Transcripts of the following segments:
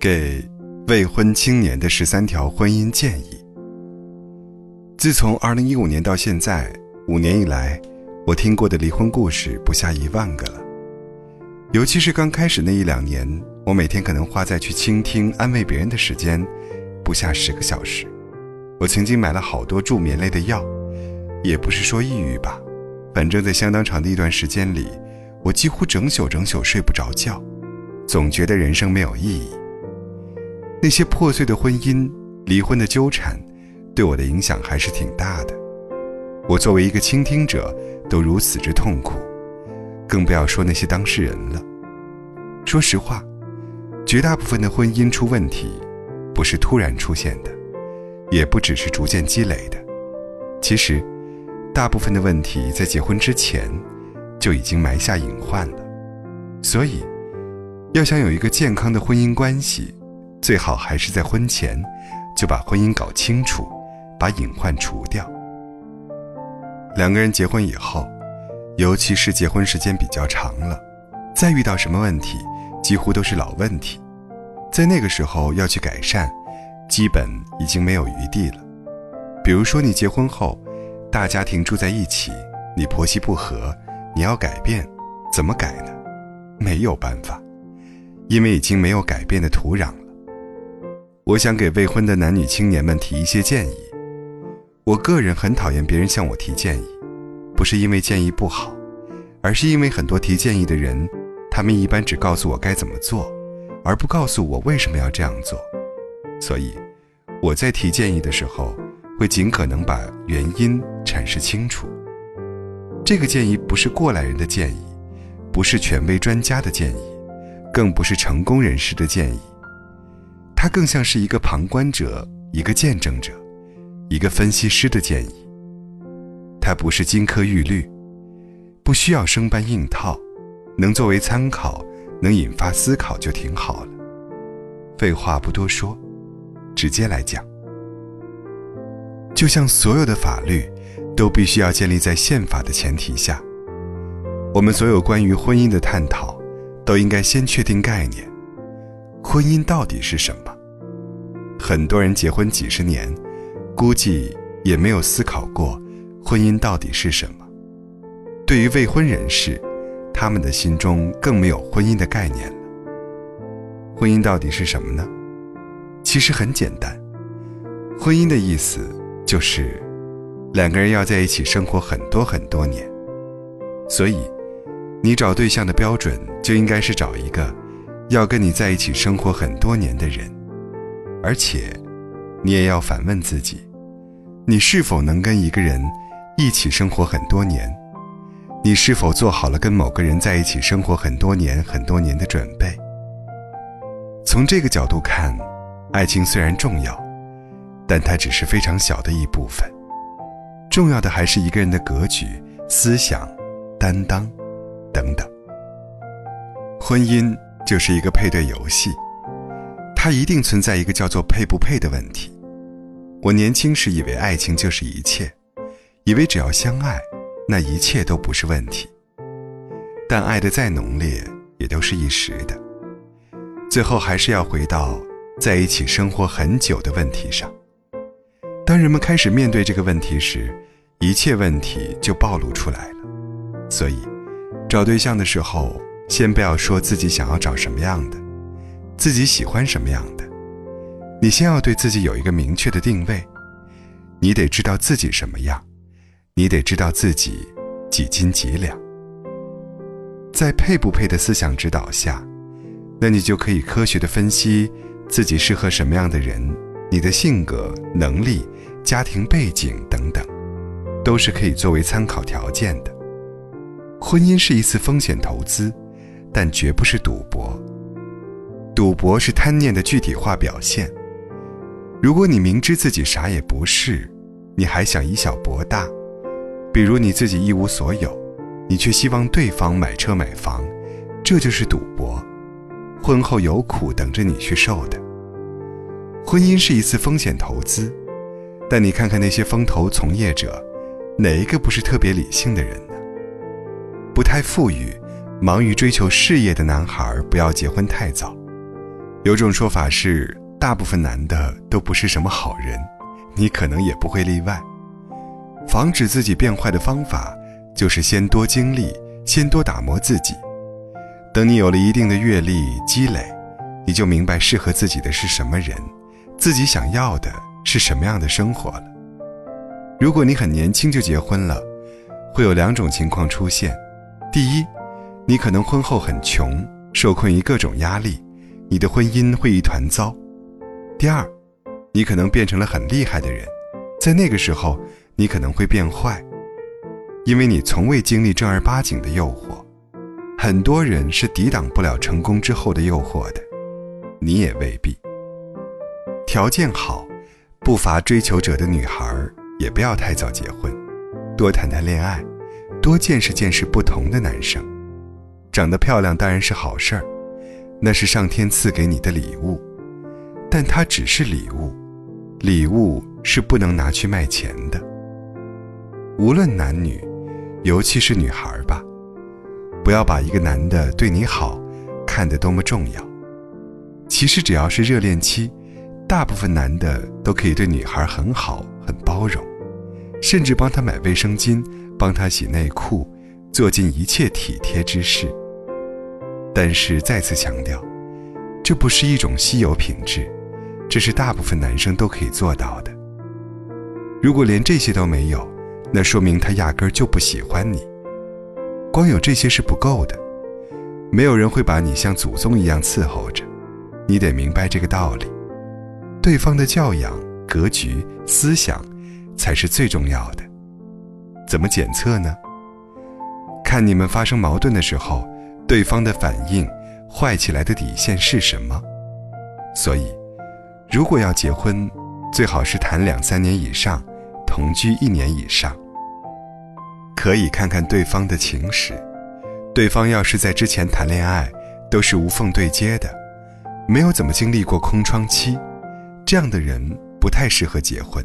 给未婚青年的十三条婚姻建议。自从二零一五年到现在，五年以来，我听过的离婚故事不下一万个了。尤其是刚开始那一两年，我每天可能花在去倾听、安慰别人的时间，不下十个小时。我曾经买了好多助眠类的药，也不是说抑郁吧，反正在相当长的一段时间里，我几乎整宿整宿睡不着觉，总觉得人生没有意义。那些破碎的婚姻、离婚的纠缠。对我的影响还是挺大的。我作为一个倾听者，都如此之痛苦，更不要说那些当事人了。说实话，绝大部分的婚姻出问题，不是突然出现的，也不只是逐渐积累的。其实，大部分的问题在结婚之前就已经埋下隐患了。所以，要想有一个健康的婚姻关系，最好还是在婚前就把婚姻搞清楚。把隐患除掉。两个人结婚以后，尤其是结婚时间比较长了，再遇到什么问题，几乎都是老问题，在那个时候要去改善，基本已经没有余地了。比如说，你结婚后，大家庭住在一起，你婆媳不和，你要改变，怎么改呢？没有办法，因为已经没有改变的土壤了。我想给未婚的男女青年们提一些建议。我个人很讨厌别人向我提建议，不是因为建议不好，而是因为很多提建议的人，他们一般只告诉我该怎么做，而不告诉我为什么要这样做。所以，我在提建议的时候，会尽可能把原因阐释清楚。这个建议不是过来人的建议，不是权威专家的建议，更不是成功人士的建议，它更像是一个旁观者，一个见证者。一个分析师的建议，它不是金科玉律，不需要生搬硬套，能作为参考，能引发思考就挺好了。废话不多说，直接来讲。就像所有的法律，都必须要建立在宪法的前提下。我们所有关于婚姻的探讨，都应该先确定概念：婚姻到底是什么？很多人结婚几十年。估计也没有思考过，婚姻到底是什么。对于未婚人士，他们的心中更没有婚姻的概念了。婚姻到底是什么呢？其实很简单，婚姻的意思就是两个人要在一起生活很多很多年。所以，你找对象的标准就应该是找一个要跟你在一起生活很多年的人，而且，你也要反问自己。你是否能跟一个人一起生活很多年？你是否做好了跟某个人在一起生活很多年、很多年的准备？从这个角度看，爱情虽然重要，但它只是非常小的一部分。重要的还是一个人的格局、思想、担当等等。婚姻就是一个配对游戏，它一定存在一个叫做配不配的问题。我年轻时以为爱情就是一切，以为只要相爱，那一切都不是问题。但爱的再浓烈，也都是一时的，最后还是要回到在一起生活很久的问题上。当人们开始面对这个问题时，一切问题就暴露出来了。所以，找对象的时候，先不要说自己想要找什么样的，自己喜欢什么样的。你先要对自己有一个明确的定位，你得知道自己什么样，你得知道自己几斤几两。在配不配的思想指导下，那你就可以科学的分析自己适合什么样的人，你的性格、能力、家庭背景等等，都是可以作为参考条件的。婚姻是一次风险投资，但绝不是赌博。赌博是贪念的具体化表现。如果你明知自己啥也不是，你还想以小博大，比如你自己一无所有，你却希望对方买车买房，这就是赌博。婚后有苦等着你去受的。婚姻是一次风险投资，但你看看那些风投从业者，哪一个不是特别理性的人呢？不太富裕、忙于追求事业的男孩，不要结婚太早。有种说法是，大部分男的都不是什么好人，你可能也不会例外。防止自己变坏的方法，就是先多经历，先多打磨自己。等你有了一定的阅历积累，你就明白适合自己的是什么人，自己想要的是什么样的生活了。如果你很年轻就结婚了，会有两种情况出现：第一，你可能婚后很穷，受困于各种压力。你的婚姻会一团糟。第二，你可能变成了很厉害的人，在那个时候，你可能会变坏，因为你从未经历正儿八经的诱惑。很多人是抵挡不了成功之后的诱惑的，你也未必。条件好、不乏追求者的女孩也不要太早结婚，多谈谈恋爱，多见识见识不同的男生。长得漂亮当然是好事儿。那是上天赐给你的礼物，但它只是礼物，礼物是不能拿去卖钱的。无论男女，尤其是女孩吧，不要把一个男的对你好看得多么重要。其实只要是热恋期，大部分男的都可以对女孩很好、很包容，甚至帮她买卫生巾，帮她洗内裤，做尽一切体贴之事。但是再次强调，这不是一种稀有品质，这是大部分男生都可以做到的。如果连这些都没有，那说明他压根儿就不喜欢你。光有这些是不够的，没有人会把你像祖宗一样伺候着，你得明白这个道理。对方的教养、格局、思想，才是最重要的。怎么检测呢？看你们发生矛盾的时候。对方的反应坏起来的底线是什么？所以，如果要结婚，最好是谈两三年以上，同居一年以上。可以看看对方的情史，对方要是在之前谈恋爱都是无缝对接的，没有怎么经历过空窗期，这样的人不太适合结婚，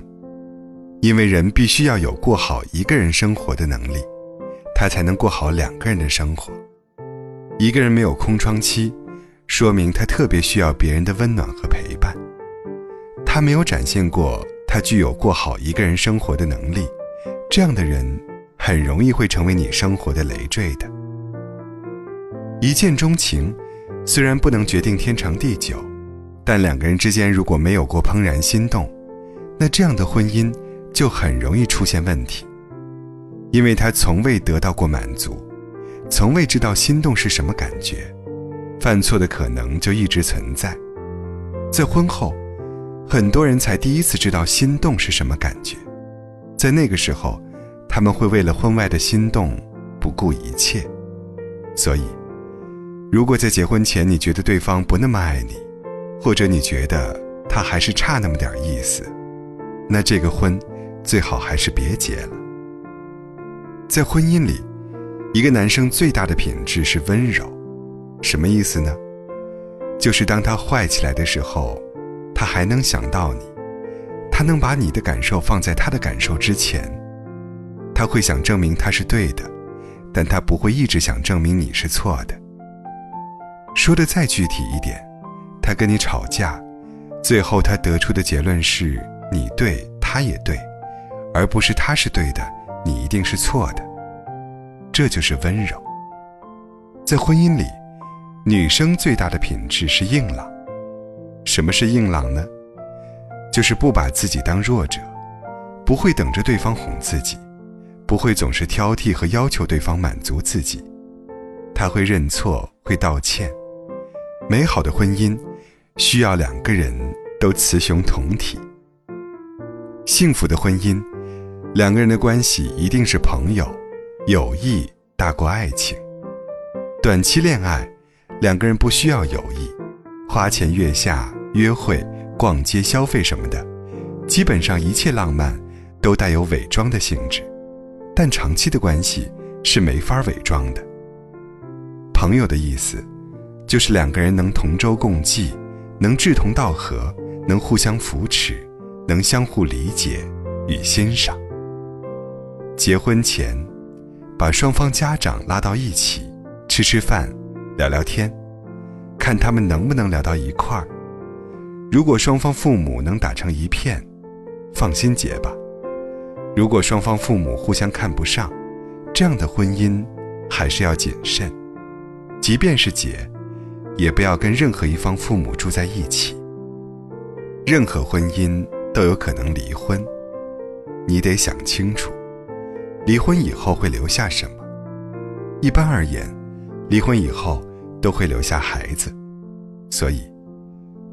因为人必须要有过好一个人生活的能力，他才能过好两个人的生活。一个人没有空窗期，说明他特别需要别人的温暖和陪伴。他没有展现过他具有过好一个人生活的能力，这样的人很容易会成为你生活的累赘的。一见钟情虽然不能决定天长地久，但两个人之间如果没有过怦然心动，那这样的婚姻就很容易出现问题，因为他从未得到过满足。从未知道心动是什么感觉，犯错的可能就一直存在。在婚后，很多人才第一次知道心动是什么感觉，在那个时候，他们会为了婚外的心动不顾一切。所以，如果在结婚前你觉得对方不那么爱你，或者你觉得他还是差那么点意思，那这个婚最好还是别结了。在婚姻里。一个男生最大的品质是温柔，什么意思呢？就是当他坏起来的时候，他还能想到你，他能把你的感受放在他的感受之前，他会想证明他是对的，但他不会一直想证明你是错的。说的再具体一点，他跟你吵架，最后他得出的结论是你对，他也对，而不是他是对的，你一定是错的。这就是温柔。在婚姻里，女生最大的品质是硬朗。什么是硬朗呢？就是不把自己当弱者，不会等着对方哄自己，不会总是挑剔和要求对方满足自己。她会认错，会道歉。美好的婚姻需要两个人都雌雄同体。幸福的婚姻，两个人的关系一定是朋友。友谊大过爱情。短期恋爱，两个人不需要友谊，花前月下、约会、逛街、消费什么的，基本上一切浪漫都带有伪装的性质。但长期的关系是没法伪装的。朋友的意思，就是两个人能同舟共济，能志同道合，能互相扶持，能相互理解与欣赏。结婚前。把双方家长拉到一起，吃吃饭，聊聊天，看他们能不能聊到一块儿。如果双方父母能打成一片，放心结吧。如果双方父母互相看不上，这样的婚姻还是要谨慎。即便是结，也不要跟任何一方父母住在一起。任何婚姻都有可能离婚，你得想清楚，离婚以后会留下什么。一般而言，离婚以后都会留下孩子，所以，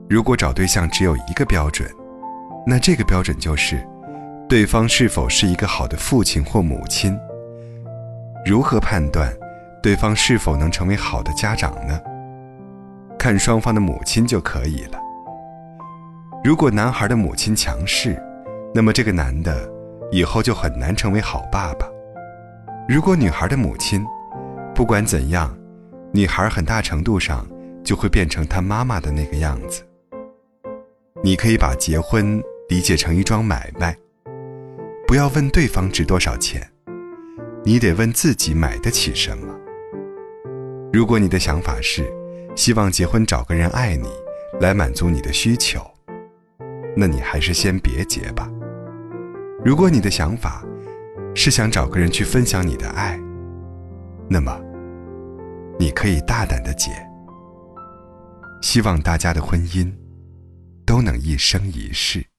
如果找对象只有一个标准，那这个标准就是，对方是否是一个好的父亲或母亲。如何判断对方是否能成为好的家长呢？看双方的母亲就可以了。如果男孩的母亲强势，那么这个男的以后就很难成为好爸爸。如果女孩的母亲，不管怎样，女孩很大程度上就会变成她妈妈的那个样子。你可以把结婚理解成一桩买卖，不要问对方值多少钱，你得问自己买得起什么。如果你的想法是希望结婚找个人爱你，来满足你的需求，那你还是先别结吧。如果你的想法是想找个人去分享你的爱，那么。你可以大胆的结，希望大家的婚姻都能一生一世。